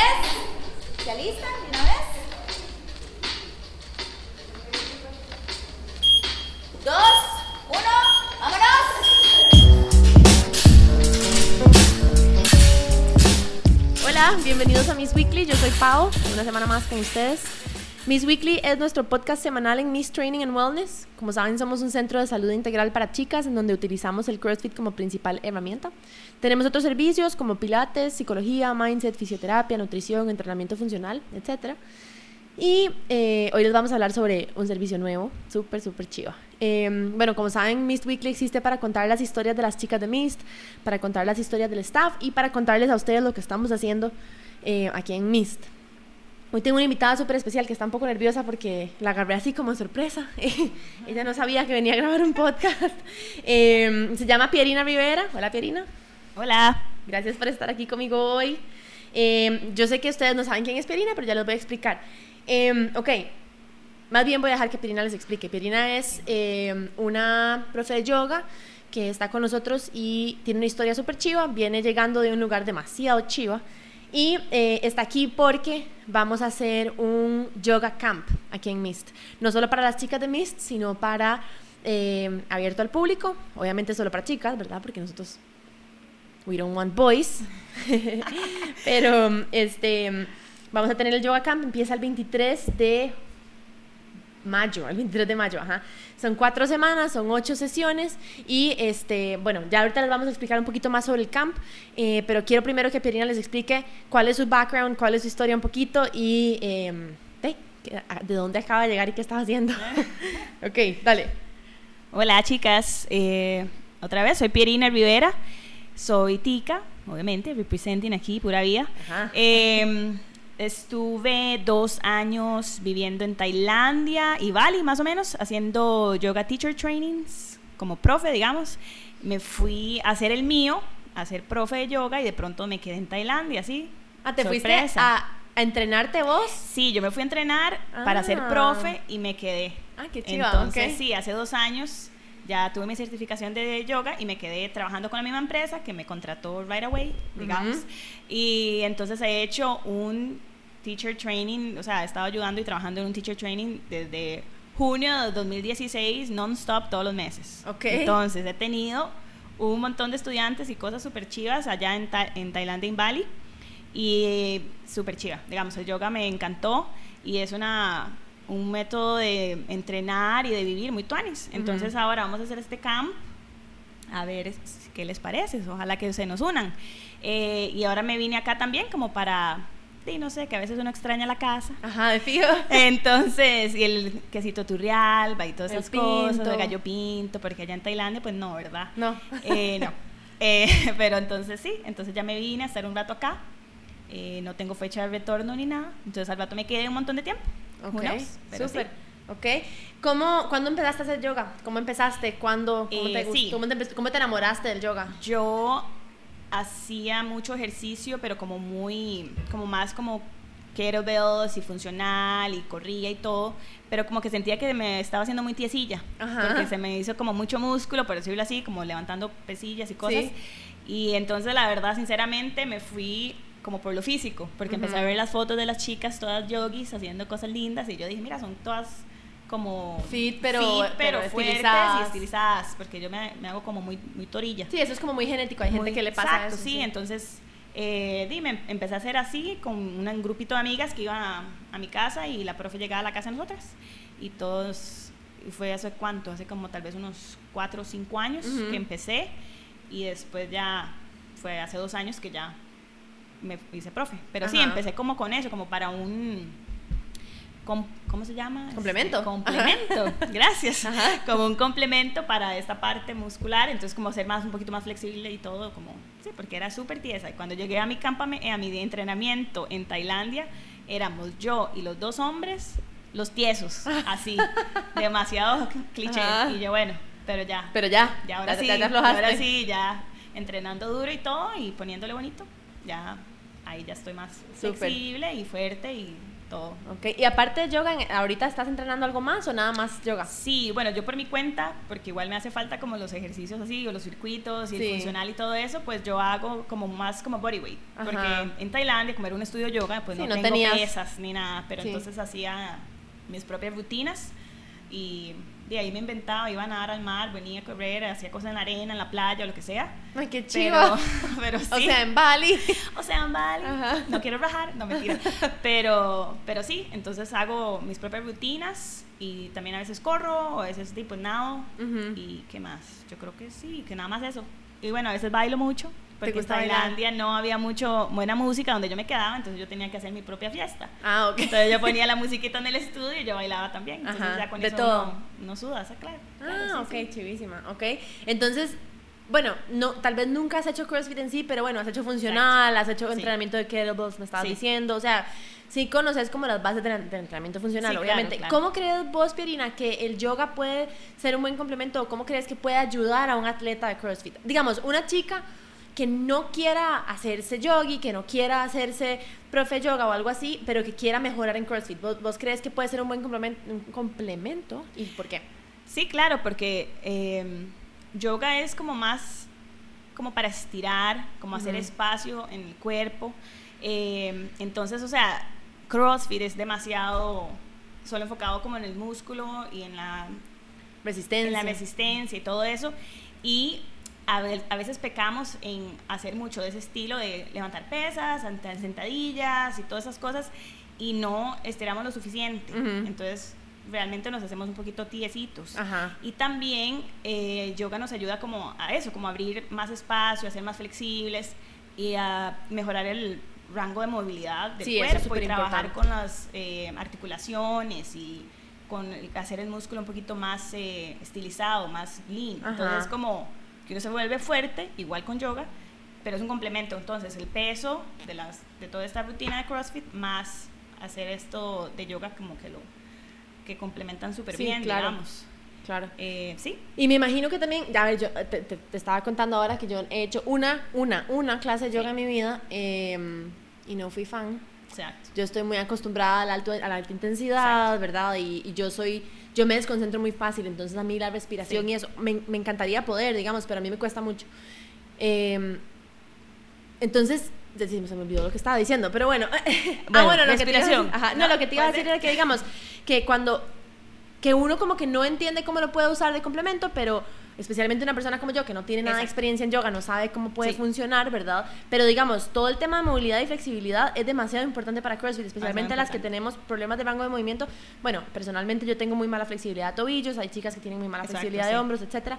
10. ¿Se alistan una vez? Dos, uno, vámonos. Hola, bienvenidos a Miss Weekly. Yo soy Pau, una semana más con ustedes. Miss Weekly es nuestro podcast semanal en Miss Training and Wellness. Como saben, somos un centro de salud integral para chicas en donde utilizamos el CrossFit como principal herramienta. Tenemos otros servicios como pilates, psicología, mindset, fisioterapia, nutrición, entrenamiento funcional, etc. Y eh, hoy les vamos a hablar sobre un servicio nuevo, súper, súper chiva. Eh, bueno, como saben, Mist Weekly existe para contar las historias de las chicas de Mist, para contar las historias del staff y para contarles a ustedes lo que estamos haciendo eh, aquí en Mist. Hoy tengo una invitada súper especial que está un poco nerviosa porque la agarré así como sorpresa. Ella no sabía que venía a grabar un podcast. Eh, se llama Pierina Rivera. Hola, Pierina. Hola. Gracias por estar aquí conmigo hoy. Eh, yo sé que ustedes no saben quién es Pierina, pero ya les voy a explicar. Eh, ok, más bien voy a dejar que Pierina les explique. Pierina es una profe de yoga que está con nosotros y tiene una historia súper chiva. Viene llegando de un lugar demasiado chiva. Y eh, está aquí porque vamos a hacer un yoga camp aquí en Mist. No solo para las chicas de Mist, sino para eh, abierto al público. Obviamente solo para chicas, ¿verdad? Porque nosotros we don't want boys. Pero este vamos a tener el yoga camp, empieza el 23 de mayo, el 23 de mayo, ajá. Son cuatro semanas, son ocho sesiones y este, bueno, ya ahorita les vamos a explicar un poquito más sobre el camp, eh, pero quiero primero que Pierina les explique cuál es su background, cuál es su historia un poquito y eh, de, de, dónde acaba de llegar y qué estaba haciendo. ok, dale. Hola chicas, eh, otra vez soy Pierina Rivera, soy tica, obviamente, representing aquí, pura vida. Ajá. Estuve dos años viviendo en Tailandia y Bali, más o menos, haciendo yoga teacher trainings, como profe, digamos. Me fui a hacer el mío, a ser profe de yoga y de pronto me quedé en Tailandia, así. Ah, ¿te Sorpresa. fuiste a, a entrenarte vos? Sí, yo me fui a entrenar para ser Ah. profe y me quedé. Ah, qué chiva, Entonces, sí, hace dos años ya tuve mi certificación de yoga y me quedé trabajando con la misma empresa que me contrató right away, digamos. Ujú. Y entonces he hecho un teacher training, o sea, he estado ayudando y trabajando en un teacher training desde junio de 2016, non-stop todos los meses. Ok. Entonces, he tenido un montón de estudiantes y cosas súper chivas allá en, Ta- en Tailandia, en Bali y súper chiva. Digamos, el yoga me encantó y es una un método de entrenar y de vivir muy tuanis. Entonces Ujú. ahora vamos a hacer este camp a ver qué les parece. Ojalá que se nos unan. Eh, y ahora me vine acá también como para, sí, no sé, que a veces uno extraña la casa. Ajá, de fijo. Entonces, y el quesito turrialba y todas El esas cosas, pinto. el gallo pinto, porque allá en Tailandia, pues no, ¿verdad? No. Eh, no. Eh, pero entonces sí, entonces ya me vine a estar un rato acá. Eh, no tengo fecha de retorno ni nada. Entonces al rato me quedé un montón de tiempo. Ok, súper. sí. Ok. ¿Cómo, ¿Cuándo empezaste a hacer yoga? ¿Cómo empezaste? ¿Cuándo? ¿Cómo, te, gust- sí. cómo te empe- cómo te enamoraste del yoga? Yo hacía mucho ejercicio, pero como muy, como más como kettlebells y funcional y corría y todo, pero como que sentía que me estaba haciendo muy tiesilla, Ajá. porque se me hizo como mucho músculo, por decirlo así, como levantando pesillas y cosas. Sí. Y entonces la verdad, sinceramente, me fui como por lo físico, porque empecé a ver las fotos de las chicas, todas yogis, haciendo cosas lindas, y yo dije, mira, son todas como Fit, pero- fit, pero, pero fuertes estilizadas. y estilizadas, porque yo me, me hago como muy, muy torilla. Sí, eso es como muy genético. Hay gente que le pasa exacto, eso. sí, entonces eh, dime, empecé a hacer así con un, grupito de amigas que iban a, a mi casa y la profe llegaba a la casa de nosotras y todos, fue hace cuánto, hace como tal vez unos cuatro o cinco años Ujú. que empecé y después ya fue hace dos años que ya me hice profe, pero sí, empecé como con eso, como para un... com- ¿Cómo se llama? Complemento. Este, complemento, gracias. Ajá. Como un complemento para esta parte muscular, entonces como ser más un poquito más flexible y todo, como sí, porque era súper tiesa. Y cuando llegué a mi campamento, a mi entrenamiento en Tailandia, éramos yo y los dos hombres, los tiesos, así, demasiado cliché. Ajá. Y yo bueno, pero ya, Pero ya. ya ahora ya, sí, ya te aflojaste. ahora sí, ya entrenando duro y todo y poniéndole bonito, ya ahí ya estoy más flexible y fuerte y todo. Ok, y aparte de yoga, ¿en- ¿ahorita estás entrenando algo más o nada más yoga? Sí, bueno, yo por mi cuenta, porque igual me hace falta como los ejercicios así, o los circuitos y Sí. el funcional y todo eso, pues yo hago como más como bodyweight. Porque en, en Tailandia, como era un estudio yoga, pues Sí, no, no tengo tenías- pesas ni nada, pero Sí. entonces hacía mis propias rutinas y de ahí me inventaba, iba a nadar al mar, venía a correr, hacía cosas en la arena, en la playa, o lo que sea. Ay, qué chido. pero sí. O sea, en Bali. O sea, vale, Ajá. no quiero rajar, no mentira. Pero, pero sí, entonces hago mis propias rutinas y también a veces corro, o a veces tipo nado. ¿Y qué más? Yo creo que sí, que nada más eso. Y bueno, a veces bailo mucho, porque en bailar? Tailandia no había mucho buena música donde yo me quedaba, entonces yo tenía que hacer mi propia fiesta. Ah, ok. Entonces yo ponía la musiquita en el estudio y yo bailaba también. Entonces Ajá, ya con de eso todo. uno, uno suda, ¿sí? claro. claro, Ah, sí, ok, sí. chivísima, ok. Entonces, bueno, no, tal vez nunca has hecho CrossFit en sí, pero bueno, has hecho funcional, has hecho Sí. entrenamiento de kettlebells, me estabas Sí. diciendo, o sea, sí conoces como las bases del del entrenamiento funcional, Sí, claro, obviamente. claro. ¿Cómo crees vos, Pierina, que el yoga puede ser un buen complemento cómo crees que puede ayudar a un atleta de CrossFit? Digamos, una chica que no quiera hacerse yogi, que no quiera hacerse profe yoga o algo así, pero que quiera mejorar en CrossFit. ¿Vos, vos crees que puede ser un buen complemento, un complemento? ¿Y por qué? Sí, claro, porque eh, yoga es como más como para estirar, como hacer Ujú. espacio en el cuerpo. Eh, entonces, o sea, CrossFit es demasiado solo enfocado como en el músculo y en la, Resistencia. en la resistencia y todo eso. Y a, a veces pecamos en hacer mucho de ese estilo de levantar pesas, sentadillas y todas esas cosas y no estiramos lo suficiente. Ujú. Entonces, realmente nos hacemos un poquito tiesitos. Ajá. Y también eh, yoga nos ayuda como a eso, como abrir más espacio, a ser más flexibles y a mejorar el rango de movilidad del Sí, eso es cuerpo y trabajar superimportante. con las eh, articulaciones y con hacer el músculo un poquito más eh, estilizado, más lean. Ajá. Entonces como que uno se vuelve fuerte, igual con yoga, pero es un complemento. Entonces el peso de, las, de toda esta rutina de CrossFit más hacer esto de yoga como que lo que complementan súper Sí, bien, claro. digamos. Claro. Eh, sí, Y me imagino que también, a ver, yo te, te- te estaba contando ahora que yo he hecho una, una, una clase de yoga Sí. en mi vida eh, y no fui fan. exacto. Yo estoy muy acostumbrada al alto, a la alta intensidad, ¿verdad? Y, y yo soy, yo me desconcentro muy fácil, entonces a mí la respiración Sí. y eso, me, me encantaría poder, digamos, pero a mí me cuesta mucho. Eh, entonces, sí, se me olvidó lo que estaba diciendo, pero bueno. ah, Bueno, lo que te iba a decir- respiración. ajá, no, No, lo que te iba a decir era que, digamos, que cuando que uno como que no entiende cómo lo puede usar de complemento, pero especialmente una persona como yo que no tiene nada de experiencia en yoga, no sabe cómo puede Sí. funcionar, ¿verdad? Pero digamos, todo el tema de movilidad y flexibilidad es demasiado importante para CrossFit, especialmente las que tenemos problemas de rango de movimiento. Bueno, personalmente yo tengo muy mala flexibilidad de tobillos, hay chicas que tienen muy mala Exacto, flexibilidad de hombros, etcétera.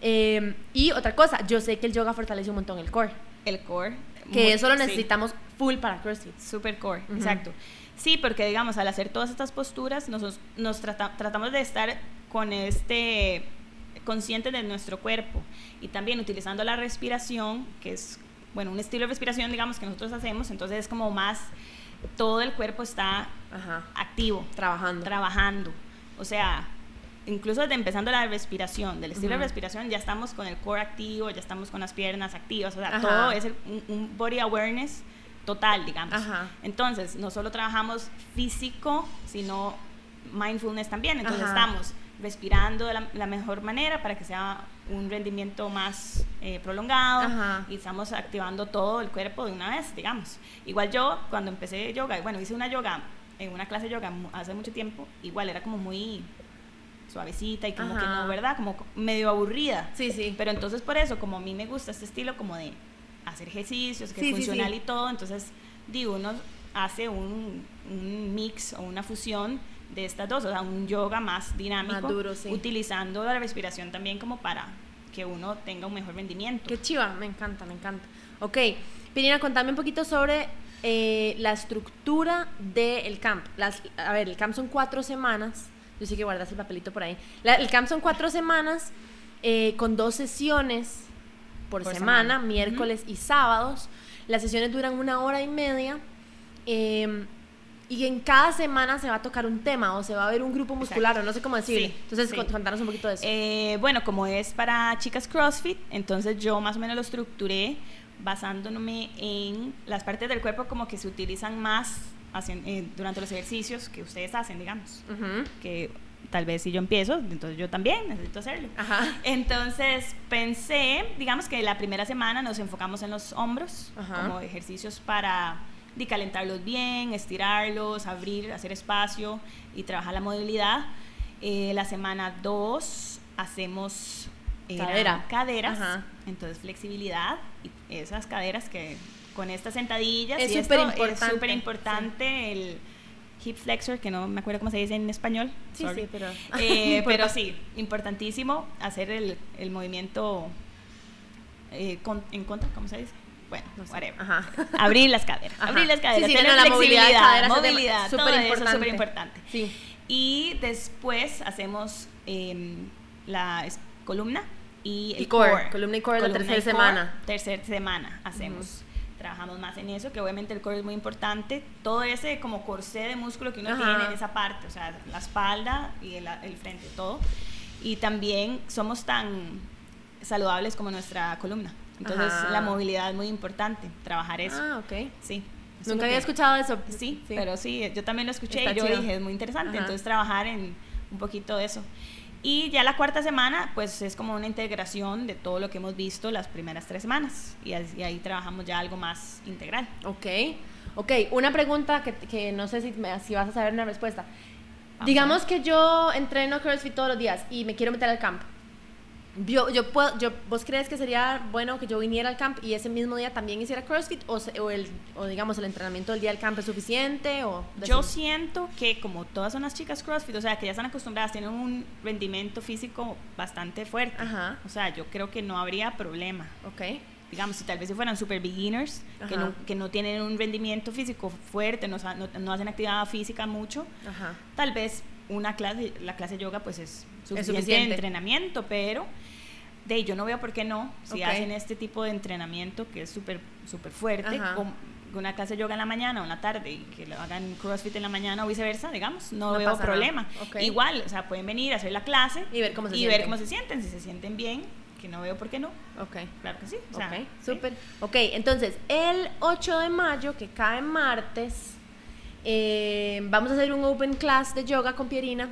Eh, y otra cosa, yo sé que el yoga fortalece un montón el core, El core. que muy- eso lo sí, necesitamos full para CrossFit. super core, Ujú. exacto. Sí, porque digamos, al hacer todas estas posturas, nos, nos trata- tratamos de estar con este consciente de nuestro cuerpo y también utilizando la respiración, que es, bueno, un estilo de respiración, digamos, que nosotros hacemos, entonces es como más, todo el cuerpo está Ajá, activo, trabajando. trabajando. O sea, incluso desde empezando la respiración, del estilo de respiración, ya estamos con el core activo, ya estamos con las piernas activas, o sea, Ajá. todo es el- un, un body awareness total, digamos. Ajá. Entonces, no solo trabajamos físico, sino mindfulness también. Entonces, Ajá. estamos respirando de la, la mejor manera para que sea un rendimiento más eh, prolongado Ajá. y estamos activando todo el cuerpo de una vez, digamos. Igual yo, cuando empecé yoga, bueno, hice una yoga, en una clase de yoga hace mucho tiempo, igual era como muy suavecita y como que Ajá. no, ¿verdad? Como co- medio aburrida. Sí, sí. Pero entonces por eso, como a mí me gusta este estilo como de hacer ejercicios, que Sí, es sí, funcional sí. y todo, entonces digo, uno hace un, un mix o una fusión de estas dos, o sea, un yoga más dinámico, Más duro, sí. utilizando la respiración también como para que uno tenga un mejor rendimiento. Qué chiva, me encanta, me encanta. Ok, Pirina, contame un poquito sobre eh, la estructura del camp. Las, a ver, el camp son cuatro semanas. Yo sé que guardas el papelito por ahí. La- el camp son cuatro semanas eh, con dos sesiones por, Por semana, semana. miércoles y sábados. Las sesiones duran una hora y media. eh, y en cada semana se va a tocar un tema o se va a ver un grupo muscular o no sé cómo decirle. Sí, Entonces, sí. cont- contanos un poquito de eso. Eh, bueno, como es para chicas CrossFit, entonces yo más o menos lo estructuré basándome en las partes del cuerpo como que se utilizan más hacen, eh, durante los ejercicios que ustedes hacen, digamos. Ujú. Que tal vez si yo empiezo, entonces yo también necesito hacerlo. Ajá. Entonces pensé, digamos que la primera semana nos enfocamos en los hombros, Ajá. como ejercicios para de calentarlos bien, estirarlos, abrir, hacer espacio y trabajar la movilidad. Eh, la semana 2 hacemos era Cadera. caderas, Ajá. entonces flexibilidad y esas caderas que con estas sentadillas Es y esto superimportante, es súper importante el hip flexor, que no me acuerdo cómo se dice en español. Sí, sorry. sí, pero. Eh, pero importa. sí, importantísimo hacer el, el movimiento eh, con- en contra, ¿cómo se dice? Bueno, No sé. whatever. Ajá. Abrir las caderas, Ajá. abrir las caderas, Sí, sí, tener no, no, la movilidad flexibilidad, movilidad, todo superimportante. eso es súper importante. Sí. Y después hacemos em, la columna y el Y core, columna y core la Columna tercera y core, semana. Tercera semana hacemos. Trabajamos más en eso, que obviamente el core es muy importante. Todo ese como corsé de músculo que uno Ajá. tiene en esa parte, o sea, la espalda y el, el frente, todo. Y también somos tan saludables como nuestra columna. Entonces Ajá. la movilidad es muy importante, trabajar eso. Ah, ok. Sí. eso es Nunca había escuchado eso. Sí, pero sí, yo también lo escuché Está y yo chido. dije, es muy interesante. Ajá. Entonces, trabajar en un poquito de eso. Y ya la cuarta semana, pues es como una integración de todo lo que hemos visto las primeras tres semanas. Y, ahí trabajamos ya algo más integral. Ok. Ok, una pregunta que, que no sé si, me- si vas a saber una respuesta. Vamos Digamos que yo entreno CrossFit todos los días y me quiero meter al camp. Yo, yo puedo, yo, ¿Vos crees que sería bueno que yo viniera al camp y ese mismo día también hiciera CrossFit? ¿O, se- o, el, o digamos, el entrenamiento del día del camp es suficiente? O Yo siento que como todas son las chicas CrossFit, o sea, que ya están acostumbradas, tienen un rendimiento físico bastante fuerte. Ajá. O sea, yo creo que no habría problema. Ok. digamos, si tal vez si fueran super beginners, que no, que no tienen un rendimiento físico fuerte, no, no, no hacen actividad física mucho, Ajá. tal vez una clase, la clase de yoga pues es suficiente, suficiente. entrenamiento, pero de ahí yo no veo por qué no, si hacen este tipo de entrenamiento que es súper súper fuerte, con una clase de yoga en la mañana o en la tarde y que lo hagan CrossFit en la mañana o viceversa, digamos, no, No veo problema. Igual, o sea, pueden venir a hacer la clase Y ver cómo se y sienten. ver cómo se sienten, si se sienten bien, que no veo por qué no. Ok. Claro que sí. o sea, ok, sí. súper. Ok, entonces, el 8 de mayo, que cae martes, eh, vamos a hacer un open class de yoga con Pierina,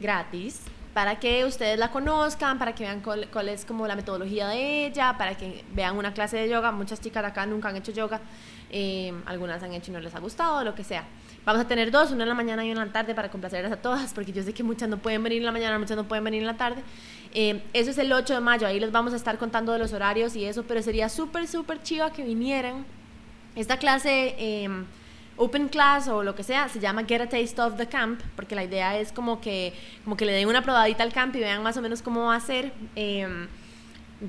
gratis, para que ustedes la conozcan, para que vean cuál, es como la metodología de ella, para que vean una clase de yoga. Muchas chicas de acá nunca han hecho yoga, eh, algunas han hecho y no les ha gustado, lo que sea. Vamos a tener dos, una en la mañana y una en la tarde para complacerlas a todas, porque yo sé que muchas no pueden venir en la mañana, muchas no pueden venir en la tarde. Eh, eso es el 8 de mayo, ahí les vamos a estar contando de los horarios y eso, pero sería súper, súper chiva que vinieran. Esta clase, eh, Open Class o lo que sea, se llama Get a Taste of the Camp, porque la idea es como que, como que le den una probadita al camp y vean más o menos cómo va a ser. Eh,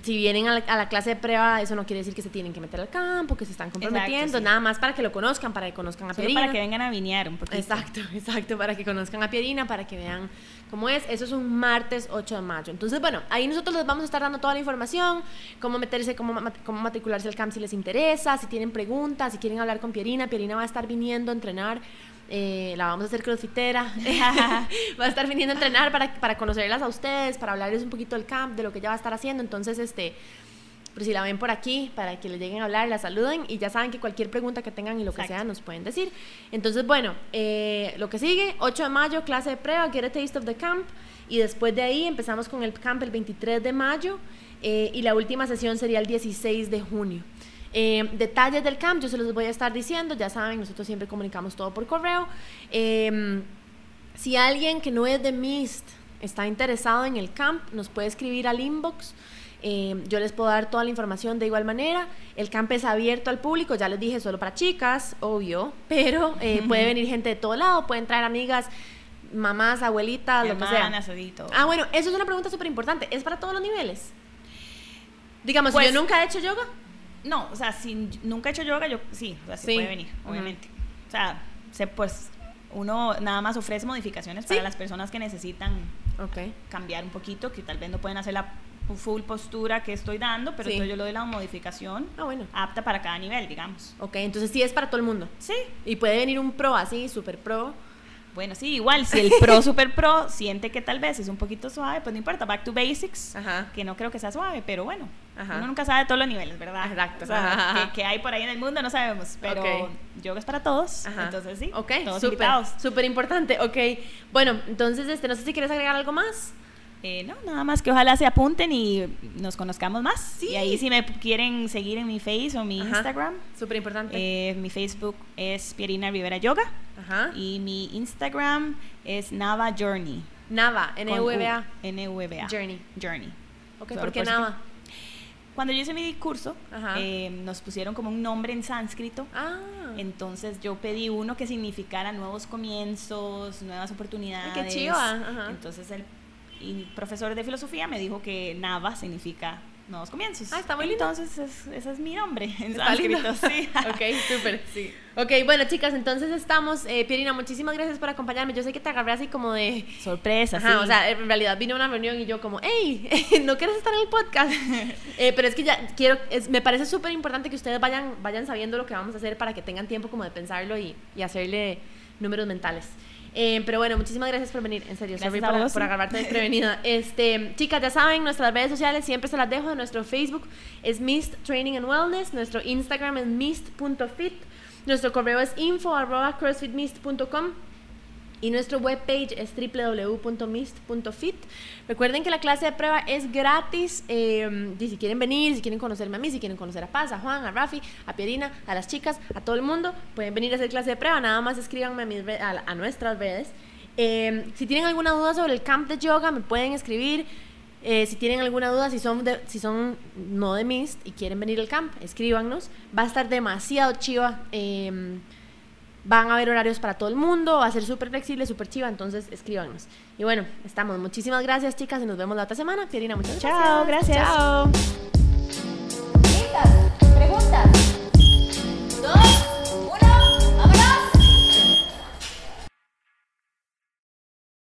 si vienen a la, a la clase de prueba, eso no quiere decir que se tienen que meter al campo, que se están comprometiendo, sí. nada más para que lo conozcan, para que conozcan a Solo Pierina. para que vengan a vinear un poquito. Exacto, exacto, para que conozcan a Pierina, para que vean cómo es. Eso es un martes 8 de mayo. Entonces, bueno, ahí nosotros les vamos a estar dando toda la información, cómo meterse, cómo, cómo matricularse al camp si les interesa, si tienen preguntas, si quieren hablar con Pierina. Pierina va a estar viniendo a entrenar. Eh, la vamos a hacer crossfitera va a estar viniendo a entrenar para, para conocerlas a ustedes para hablarles un poquito del camp de lo que ella va a estar haciendo entonces este pero si la ven por aquí, para que les lleguen a hablar, la saluden y ya saben que cualquier pregunta que tengan y lo que Exacto. sea nos pueden decir. Entonces, bueno, eh, lo que sigue, 8 de mayo, clase de prueba, Get a Taste of the Camp. Y después de ahí empezamos con el camp el 23 de mayo eh, y la última sesión sería el 16 de junio. Eh, detalles del camp yo se los voy a estar diciendo, ya saben, nosotros siempre comunicamos todo por correo. Eh, si alguien que no es de MIST está interesado en el camp, nos puede escribir al inbox. Eh, yo les puedo dar toda la información de igual manera. El camp es abierto al público, ya les dije, solo para chicas, obvio, pero eh, puede venir gente de todo lado, pueden traer amigas, mamás, abuelitas, lo que sea. Ah, bueno, eso es una pregunta súper importante. ¿Es para todos los niveles? Digamos, Pues- si yo nunca he hecho yoga, No, o sea, si nunca he hecho yoga, yo sí, o sea, sí, Sí. puede venir, obviamente. O sea, se, pues uno nada más ofrece modificaciones para Sí. las personas que necesitan cambiar un poquito, que tal vez no pueden hacer la full postura que estoy dando, pero Sí. entonces yo le doy la modificación Ah, bueno. apta para cada nivel, digamos. Ok, entonces sí es para todo el mundo. Sí, Y puede venir un pro así, súper pro. Bueno, sí, igual, si el pro super pro siente que tal vez es un poquito suave, pues no importa, back to basics, Ajá. que no creo que sea suave, pero bueno, Ajá. uno nunca sabe de todos los niveles, ¿verdad? Exacto. O sea, que, que hay por ahí en el mundo no sabemos, pero yoga es para todos, Ajá. entonces sí, Ok, todos súper, invitados. súper importante. Ok, bueno, entonces, este, no sé si quieres agregar algo más. Eh, no, nada más que ojalá se apunten y nos conozcamos más. Sí. Y ahí si me quieren seguir en mi Face o mi Ajá. Instagram, Súper importante. eh, mi Facebook es Pierina Rivera Yoga Ajá. y mi Instagram es Nava Journey. Nava, N-V-A. N-V-A. Journey. Journey. Ok, ¿por qué Nava? Cuando yo hice mi curso, Ajá. eh, nos pusieron como un nombre en sánscrito. Ah, Entonces yo pedí uno que significara nuevos comienzos, nuevas oportunidades. Ay, qué chiva, ajá. Entonces el profesor de filosofía me dijo que Nava significa nuevos comienzos. Ah, está muy lindo. Entonces es- ese es mi nombre en Está lindo. sí. ok, súper. Sí. Ok, bueno, chicas, entonces estamos. Eh, Pierina, muchísimas gracias por acompañarme. Yo sé que te agarré así como de. Sorpresa, Ajá, sí. o sea, en realidad vine a una reunión y yo como, hey, ¿no quieres estar en el podcast? Eh, pero es que ya quiero, es- me parece súper importante que ustedes vayan, vayan sabiendo lo que vamos a hacer para que tengan tiempo como de pensarlo y, y hacerle números mentales. Eh, pero bueno, muchísimas gracias por venir, en serio, sorry por, por agarrarte desprevenida. Este, chicas, ya saben, nuestras redes sociales siempre se las dejo. Nuestro Facebook es Mist Training and Wellness, nuestro Instagram es mist.fit, nuestro correo es info arroba crossfitmist.com y nuestro webpage es www.mist.fit. Recuerden que la clase de prueba es gratis. y si quieren venir, si quieren conocerme a mí, si quieren conocer a Paz, a Juan, a Rafi, a Pierina, a las chicas, a todo el mundo, pueden venir a hacer clase de prueba. Nada más escríbanme a, mis a, a nuestras redes. Eh, si tienen alguna duda sobre el camp de yoga, me pueden escribir. Eh, si tienen alguna duda, si son, si son no de Mist y quieren venir al camp, escríbanos. Va a estar demasiado chiva. eh, Van a haber horarios para todo el mundo, va a ser súper flexible, súper chiva, entonces escríbanos. Y bueno, estamos. Muchísimas gracias, chicas, y nos vemos la otra semana. Pierina, muchas Chao, gracias. Chao. Chicas, preguntas.